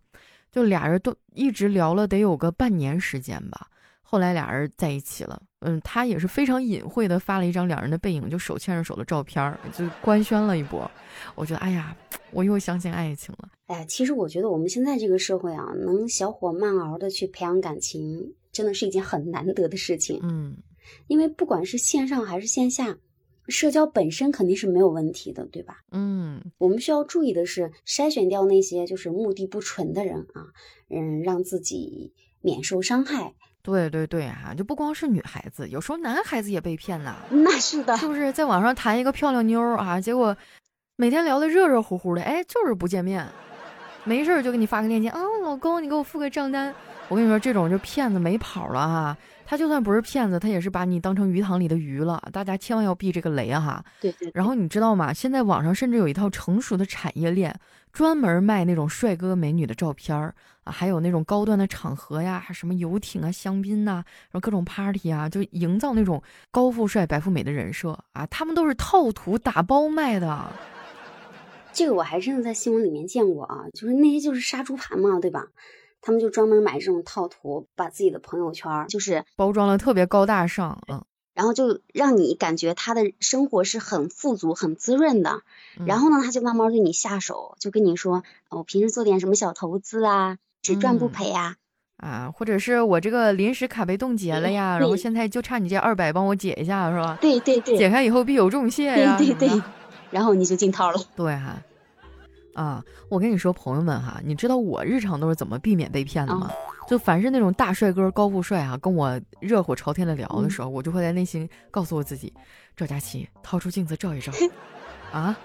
就俩人都一直聊了得有个半年时间吧。后来俩人在一起了，嗯，他也是非常隐晦的发了一张两人的背影，就手牵着手的照片，就官宣了一波。我觉得，哎呀，我又相信爱情了。哎呀，其实我觉得我们现在这个社会啊，能小火慢熬的去培养感情，真的是一件很难得的事情。嗯，因为不管是线上还是线下，社交本身肯定是没有问题的，对吧？嗯，我们需要注意的是筛选掉那些就是目的不纯的人啊，嗯，让自己免受伤害。对对对哈，就不光是女孩子，有时候男孩子也被骗呐。[laughs] 那是的，是不是在网上谈一个漂亮妞啊？结果每天聊的热热乎乎的，哎，就是不见面，没事就给你发个链接啊，老公，你给我付个账单。我跟你说，这种就骗子没跑了哈。他就算不是骗子，他也是把你当成鱼塘里的鱼了。大家千万要避这个雷啊哈。对对。然后你知道吗？现在网上甚至有一套成熟的产业链，专门卖那种帅哥美女的照片儿啊，还有那种高端的场合呀，什么游艇啊、香槟呐，然后各种 party 啊，就营造那种高富帅、白富美的人设啊。他们都是套图打包卖的。这个我还真的在新闻里面见过啊，就是那些就是杀猪盘嘛，对吧？他们就专门买这种套图，把自己的朋友圈就是包装的特别高大上，嗯，然后就让你感觉他的生活是很富足、很滋润的。然后呢，他就慢慢对你下手，就跟你说，我平时做点什么小投资啊，只赚不赔呀，啊，或者是我这个临时卡被冻结了呀，然后现在就差你这二百帮我解一下，是吧？对对对，解开以后必有重谢呀，对对对，然后你就进套了。对哈。啊，我跟你说，朋友们哈，你知道我日常都是怎么避免被骗的吗？就凡是那种大帅哥、高富帅啊，跟我热火朝天的聊的时候，我就会在内心告诉我自己：赵佳琪，掏出镜子照一照，啊，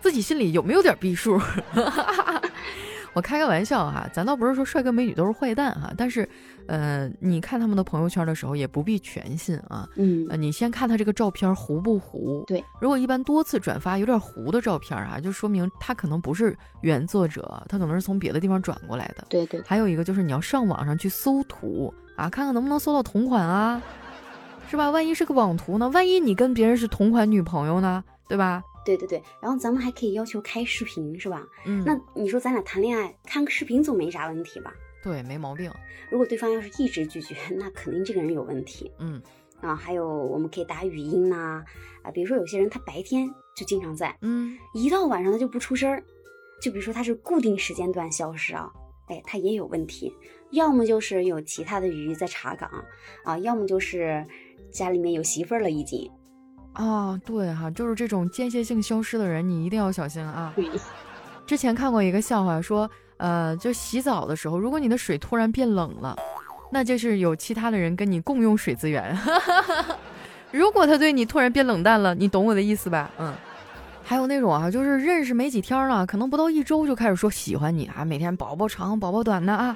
自己心里有没有点逼数？[laughs] 我开个玩笑哈，咱倒不是说帅哥美女都是坏蛋哈，但是，呃，你看他们的朋友圈的时候也不必全信啊。嗯，呃，你先看他这个照片糊不糊？对，如果一般多次转发有点糊的照片啊，就说明他可能不是原作者，他可能是从别的地方转过来的。对对。还有一个就是你要上网上去搜图啊，看看能不能搜到同款啊，是吧？万一是个网图呢？万一你跟别人是同款女朋友呢？对吧？对对对，然后咱们还可以要求开视频，是吧？嗯，那你说咱俩谈恋爱看个视频总没啥问题吧？对，没毛病。如果对方要是一直拒绝，那肯定这个人有问题。嗯，啊，还有我们可以打语音呐，啊，比如说有些人他白天就经常在，嗯，一到晚上他就不出声儿，就比如说他是固定时间段消失啊，哎，他也有问题。要么就是有其他的鱼在查岗啊，要么就是家里面有媳妇儿了已经。啊，对哈，就是这种间歇性消失的人，你一定要小心啊。对，[laughs] 之前看过一个笑话，说，呃，就洗澡的时候，如果你的水突然变冷了，那就是有其他的人跟你共用水资源。[laughs] 如果他对你突然变冷淡了，你懂我的意思吧？嗯。还有那种啊，就是认识没几天了，可能不到一周就开始说喜欢你啊，每天宝宝长宝宝短的啊。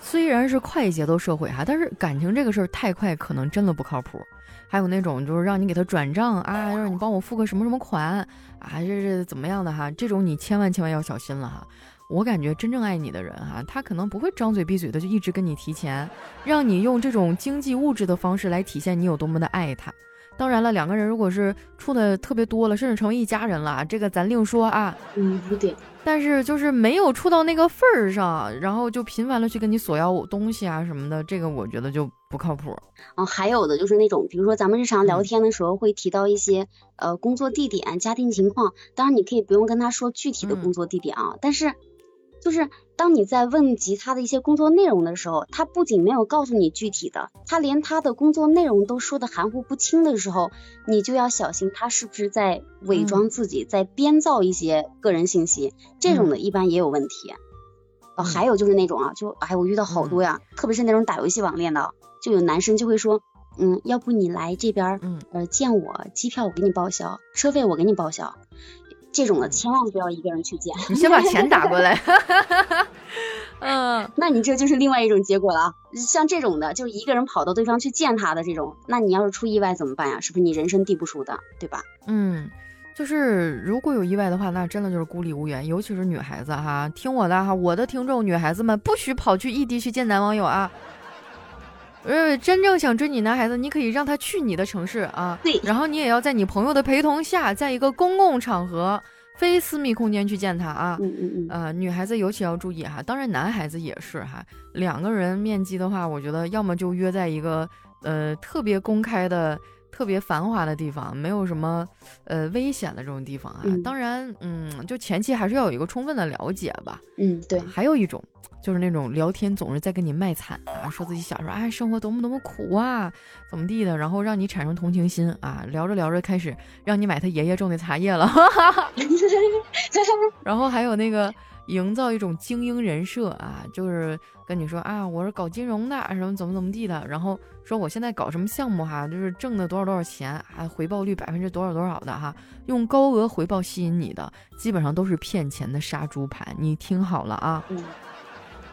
虽然是快节奏社会哈，但是感情这个事儿太快，可能真的不靠谱。还有那种就是让你给他转账啊，让你帮我付个什么什么款啊，这是怎么样的哈？这种你千万千万要小心了哈。我感觉真正爱你的人哈，他可能不会张嘴闭嘴的就一直跟你提钱，让你用这种经济物质的方式来体现你有多么的爱他。当然了，两个人如果是处的特别多了，甚至成为一家人了，这个咱另说啊。嗯，不对。但是就是没有处到那个份儿上，然后就频繁的去跟你索要东西啊什么的，这个我觉得就不靠谱。嗯，还有的就是那种，比如说咱们日常聊天的时候会提到一些呃工作地点、家庭情况，当然你可以不用跟他说具体的工作地点啊，但是。就是当你在问及他的一些工作内容的时候，他不仅没有告诉你具体的，他连他的工作内容都说的含糊不清的时候，你就要小心他是不是在伪装自己，在编造一些个人信息。这种的一般也有问题。哦，还有就是那种啊，就哎，我遇到好多呀，特别是那种打游戏网恋的，就有男生就会说，嗯，要不你来这边，嗯，呃，见我，机票我给你报销，车费我给你报销。这种的千万不要一个人去见，你先把钱打过来。[laughs] 嗯，那你这就是另外一种结果了。像这种的，就是一个人跑到对方去见他的这种，那你要是出意外怎么办呀？是不是你人生地不熟的，对吧？嗯，就是如果有意外的话，那真的就是孤立无援，尤其是女孩子哈，听我的哈，我的听众女孩子们不许跑去异地去见男网友啊。呃，真正想追你男孩子，你可以让他去你的城市啊，对，然后你也要在你朋友的陪同下，在一个公共场合、非私密空间去见他啊。嗯嗯嗯。呃，女孩子尤其要注意哈，当然男孩子也是哈。两个人面基的话，我觉得要么就约在一个呃特别公开的、特别繁华的地方，没有什么呃危险的这种地方啊。当然，嗯，就前期还是要有一个充分的了解吧。嗯，对。还有一种。就是那种聊天总是在跟你卖惨啊，说自己小时候哎生活多么多么苦啊，怎么地的，然后让你产生同情心啊，聊着聊着开始让你买他爷爷种的茶叶了，[laughs] [laughs] 然后还有那个营造一种精英人设啊，就是跟你说啊我是搞金融的什么怎么怎么地的，然后说我现在搞什么项目哈，就是挣的多少多少钱啊，回报率百分之多少多少的哈，用高额回报吸引你的，基本上都是骗钱的杀猪盘，你听好了啊。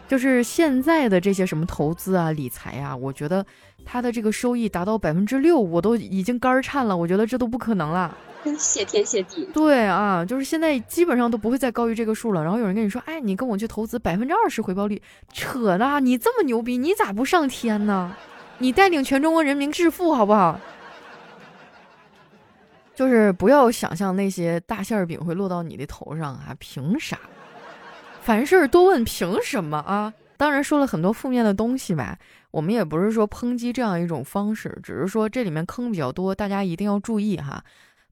就是现在的这些什么投资啊、理财啊，我觉得它的这个收益达到百分之六，我都已经肝儿颤了。我觉得这都不可能了，[laughs] 谢天谢地。对啊，就是现在基本上都不会再高于这个数了。然后有人跟你说，哎，你跟我去投资百分之二十回报率，扯的！你这么牛逼，你咋不上天呢？你带领全中国人民致富好不好？就是不要想象那些大馅饼会落到你的头上啊，凭啥？凡事多问凭什么啊？当然说了很多负面的东西吧，我们也不是说抨击这样一种方式，只是说这里面坑比较多，大家一定要注意哈。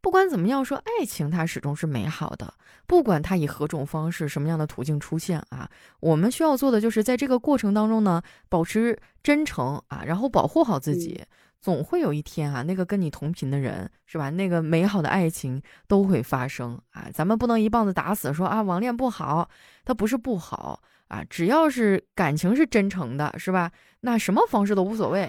不管怎么样说，爱情它始终是美好的，不管它以何种方式、什么样的途径出现啊，我们需要做的就是在这个过程当中呢，保持真诚啊，然后保护好自己。总会有一天啊，那个跟你同频的人是吧？那个美好的爱情都会发生啊！咱们不能一棒子打死说啊，网恋不好，它不是不好啊，只要是感情是真诚的，是吧？那什么方式都无所谓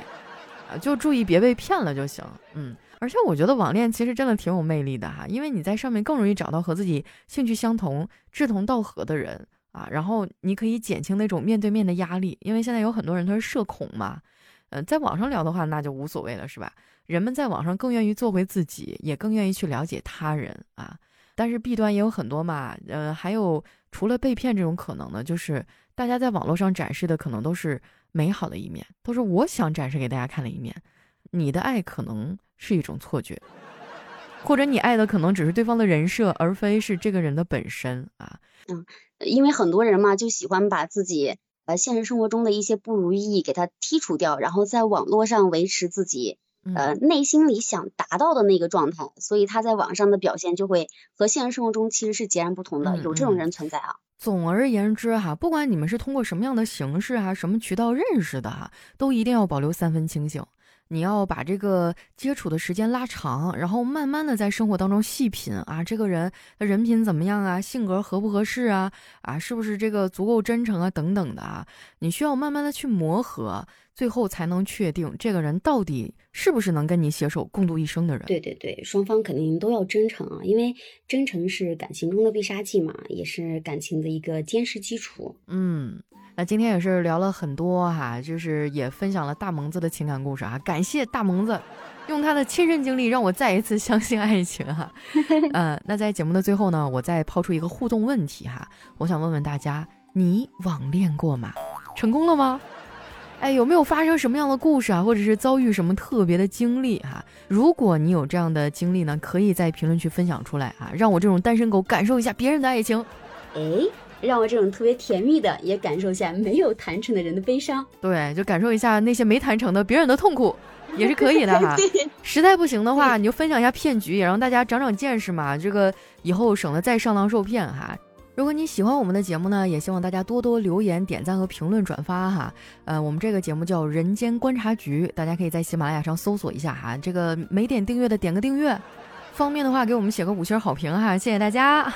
啊，就注意别被骗了就行。嗯，而且我觉得网恋其实真的挺有魅力的哈，因为你在上面更容易找到和自己兴趣相同、志同道合的人啊，然后你可以减轻那种面对面的压力，因为现在有很多人他是社恐嘛，嗯，在网上聊的话那就无所谓了，是吧？人们在网上更愿意做回自己，也更愿意去了解他人啊。但是弊端也有很多嘛，呃，还有除了被骗这种可能呢，就是大家在网络上展示的可能都是美好的一面，都是我想展示给大家看的一面。你的爱可能是一种错觉，或者你爱的可能只是对方的人设，而非是这个人的本身啊。嗯，因为很多人嘛，就喜欢把自己呃现实生活中的一些不如意给它剔除掉，然后在网络上维持自己。呃，内心里想达到的那个状态，所以他在网上的表现就会和现实生活中其实是截然不同的。有这种人存在啊。总而言之哈，不管你们是通过什么样的形式啊，什么渠道认识的哈，都一定要保留三分清醒。你要把这个接触的时间拉长，然后慢慢的在生活当中细品啊，这个人的人品怎么样啊，性格合不合适啊，啊，是不是这个足够真诚啊，等等的啊，你需要慢慢的去磨合，最后才能确定这个人到底是不是能跟你携手共度一生的人。对对对，双方肯定都要真诚啊，因为真诚是感情中的必杀技嘛，也是感情的一个坚实基础。嗯。那今天也是聊了很多哈，就是也分享了大萌子的情感故事啊，感谢大萌子，用他的亲身经历让我再一次相信爱情哈。嗯，[laughs] 那在节目的最后呢，我再抛出一个互动问题哈，我想问问大家，你网恋过吗？成功了吗？哎，有没有发生什么样的故事啊，或者是遭遇什么特别的经历哈？如果你有这样的经历呢，可以在评论区分享出来啊，让我这种单身狗感受一下别人的爱情。哎。让我这种特别甜蜜的也感受下没有谈成的人的悲伤，对，就感受一下那些没谈成的别人的痛苦，也是可以的哈。[laughs] 实在不行的话，你就分享一下骗局，也让大家长长见识嘛。这个以后省得再上当受骗哈。如果你喜欢我们的节目呢，也希望大家多多留言、点赞和评论、转发哈。呃，我们这个节目叫《人间观察局》，大家可以在喜马拉雅上搜索一下哈。这个没点订阅的点个订阅，方便的话给我们写个五星好评哈，谢谢大家。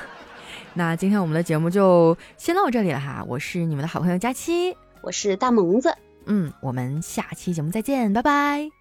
那今天我们的节目就先到这里了哈，我是你们的好朋友佳期，我是大萌子，嗯，我们下期节目再见，拜拜。